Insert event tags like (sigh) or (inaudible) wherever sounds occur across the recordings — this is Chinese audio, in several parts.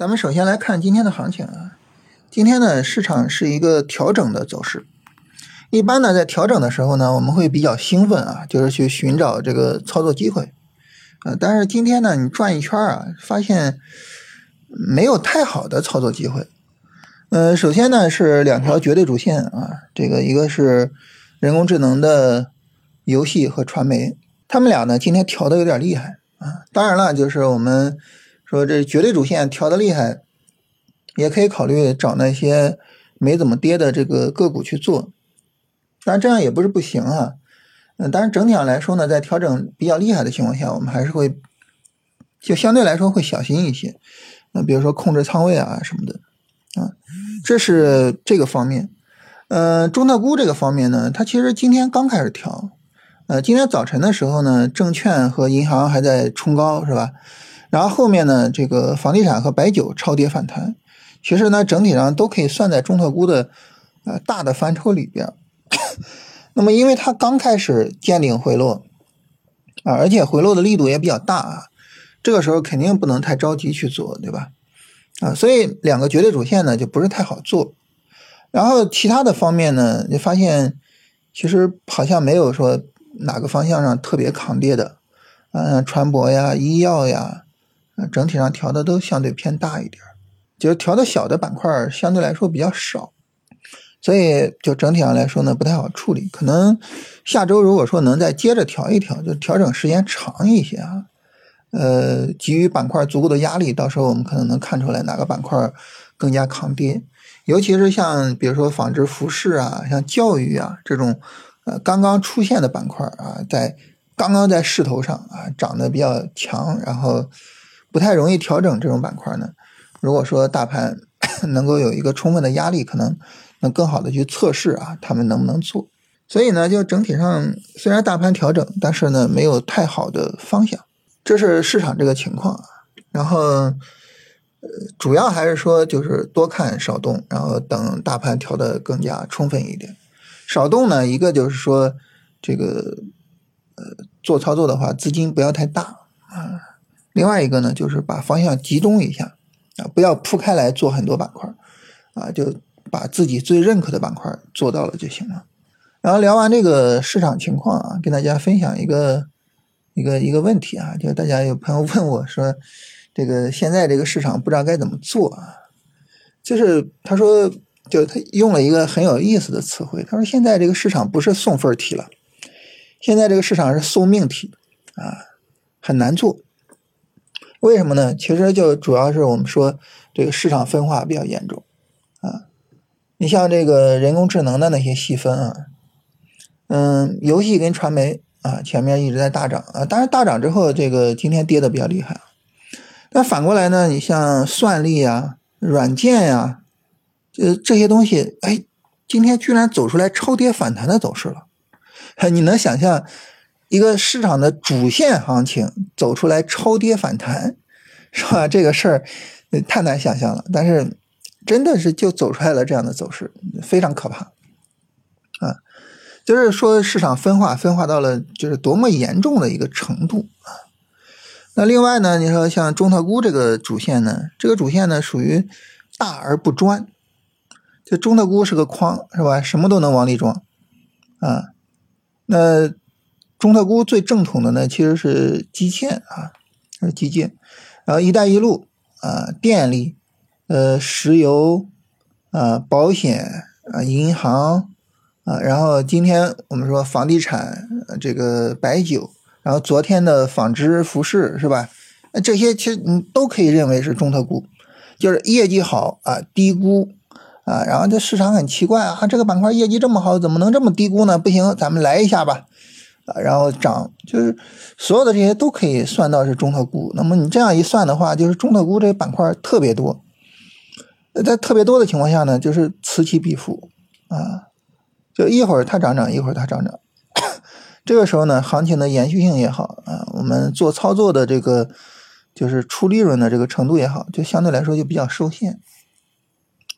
咱们首先来看今天的行情啊，今天呢市场是一个调整的走势。一般呢在调整的时候呢，我们会比较兴奋啊，就是去寻找这个操作机会啊。但是今天呢，你转一圈啊，发现没有太好的操作机会。呃，首先呢是两条绝对主线啊，这个一个是人工智能的游戏和传媒，他们俩呢今天调的有点厉害啊。当然了，就是我们。说这绝对主线调的厉害，也可以考虑找那些没怎么跌的这个个股去做，当然这样也不是不行啊。嗯，但是整体上来说呢，在调整比较厉害的情况下，我们还是会就相对来说会小心一些。那比如说控制仓位啊什么的啊，这是这个方面。嗯，中特估这个方面呢，它其实今天刚开始调，呃，今天早晨的时候呢，证券和银行还在冲高，是吧？然后后面呢，这个房地产和白酒超跌反弹，其实呢，整体上都可以算在中特估的呃大的范畴里边。(laughs) 那么，因为它刚开始见顶回落啊，而且回落的力度也比较大啊，这个时候肯定不能太着急去做，对吧？啊，所以两个绝对主线呢就不是太好做。然后其他的方面呢，你发现其实好像没有说哪个方向上特别抗跌的，嗯，船舶呀、医药呀。整体上调的都相对偏大一点，就是调的小的板块相对来说比较少，所以就整体上来说呢不太好处理。可能下周如果说能再接着调一调，就调整时间长一些啊，呃，给予板块足够的压力，到时候我们可能能看出来哪个板块更加抗跌。尤其是像比如说纺织服饰啊，像教育啊这种呃刚刚出现的板块啊，在刚刚在势头上啊涨得比较强，然后。不太容易调整这种板块呢。如果说大盘 (coughs) 能够有一个充分的压力，可能能更好的去测试啊，他们能不能做。所以呢，就整体上虽然大盘调整，但是呢没有太好的方向，这是市场这个情况啊。然后，呃，主要还是说就是多看少动，然后等大盘调的更加充分一点。少动呢，一个就是说这个呃做操作的话，资金不要太大啊。另外一个呢，就是把方向集中一下，啊，不要铺开来做很多板块，啊，就把自己最认可的板块做到了就行了。然后聊完这个市场情况啊，跟大家分享一个一个一个问题啊，就大家有朋友问我说，这个现在这个市场不知道该怎么做啊，就是他说，就他用了一个很有意思的词汇，他说现在这个市场不是送分题了，现在这个市场是送命题啊，很难做。为什么呢？其实就主要是我们说这个市场分化比较严重啊。你像这个人工智能的那些细分啊，嗯，游戏跟传媒啊，前面一直在大涨啊，当然大涨之后，这个今天跌的比较厉害。但反过来呢，你像算力啊、软件呀，这这些东西，哎，今天居然走出来超跌反弹的走势了。(laughs) 你能想象？一个市场的主线行情走出来超跌反弹，是吧？这个事儿太难想象了。但是真的是就走出来了这样的走势，非常可怕啊！就是说市场分化分化到了就是多么严重的一个程度啊！那另外呢，你说像中特估这个主线呢，这个主线呢属于大而不专，就中特估是个筐，是吧？什么都能往里装啊，那。中特估最正统的呢，其实是基建啊，是基建，然后“一带一路”啊，电力、呃，石油啊，保险啊，银行啊，然后今天我们说房地产，这个白酒，然后昨天的纺织服饰是吧？那这些其实你都可以认为是中特估，就是业绩好啊，低估啊，然后这市场很奇怪啊，这个板块业绩这么好，怎么能这么低估呢？不行，咱们来一下吧。啊然后涨，就是所有的这些都可以算到是中特估。那么你这样一算的话，就是中特估这个板块特别多。在特别多的情况下呢，就是此起彼伏啊，就一会儿它涨涨，一会儿它涨涨。这个时候呢，行情的延续性也好啊，我们做操作的这个就是出利润的这个程度也好，就相对来说就比较受限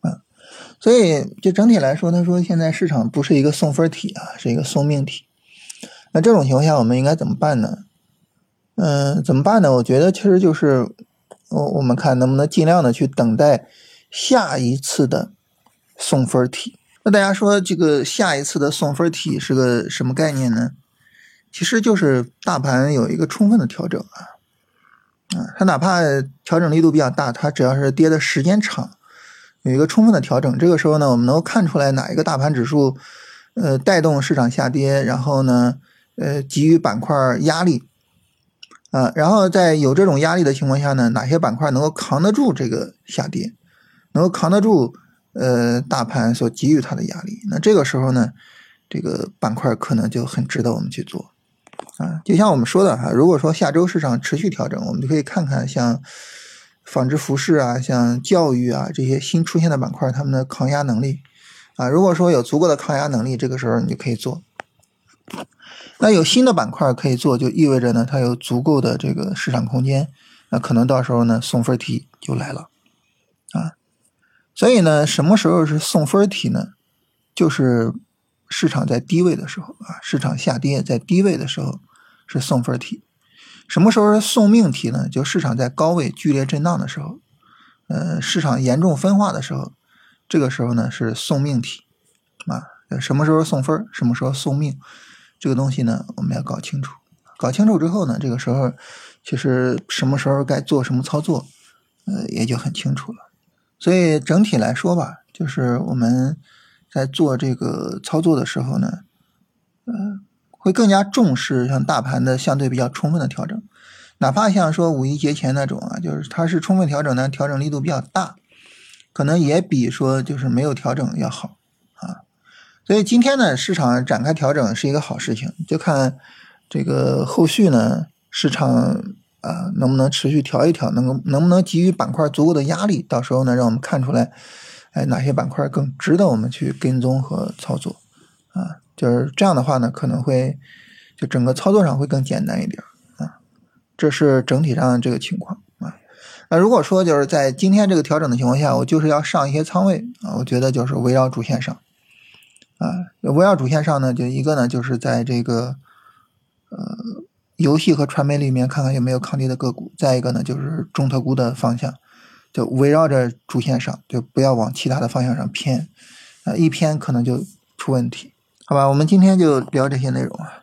啊。所以就整体来说，他说现在市场不是一个送分题啊，是一个送命题。那这种情况下，我们应该怎么办呢？嗯，怎么办呢？我觉得其实就是，我我们看能不能尽量的去等待下一次的送分题。那大家说这个下一次的送分题是个什么概念呢？其实就是大盘有一个充分的调整啊，啊，它哪怕调整力度比较大，它只要是跌的时间长，有一个充分的调整，这个时候呢，我们能够看出来哪一个大盘指数，呃，带动市场下跌，然后呢，呃，给予板块压力，啊，然后在有这种压力的情况下呢，哪些板块能够扛得住这个下跌，能够扛得住？呃，大盘所给予它的压力，那这个时候呢，这个板块可能就很值得我们去做啊。就像我们说的哈，如果说下周市场持续调整，我们就可以看看像纺织服饰啊、像教育啊这些新出现的板块，它们的抗压能力啊。如果说有足够的抗压能力，这个时候你就可以做。那有新的板块可以做，就意味着呢，它有足够的这个市场空间，那可能到时候呢，送分题就来了啊。所以呢，什么时候是送分题呢？就是市场在低位的时候啊，市场下跌在低位的时候是送分题。什么时候是送命题呢？就市场在高位剧烈震荡的时候，呃，市场严重分化的时候，这个时候呢是送命题啊。什么时候送分？什么时候送命？这个东西呢，我们要搞清楚。搞清楚之后呢，这个时候其实什么时候该做什么操作，呃，也就很清楚了。所以整体来说吧，就是我们在做这个操作的时候呢，呃，会更加重视像大盘的相对比较充分的调整，哪怕像说五一节前那种啊，就是它是充分调整呢，调整力度比较大，可能也比说就是没有调整要好。所以今天呢，市场展开调整是一个好事情，就看这个后续呢，市场。啊，能不能持续调一调？能够能不能给予板块足够的压力？到时候呢，让我们看出来，哎，哪些板块更值得我们去跟踪和操作？啊，就是这样的话呢，可能会就整个操作上会更简单一点啊。这是整体上这个情况啊。那如果说就是在今天这个调整的情况下，我就是要上一些仓位啊，我觉得就是围绕主线上啊，围绕主线上呢，就一个呢，就是在这个呃。游戏和传媒里面看看有没有抗跌的个股，再一个呢就是中特估的方向，就围绕着主线上，就不要往其他的方向上偏，啊，一偏可能就出问题，好吧？我们今天就聊这些内容啊。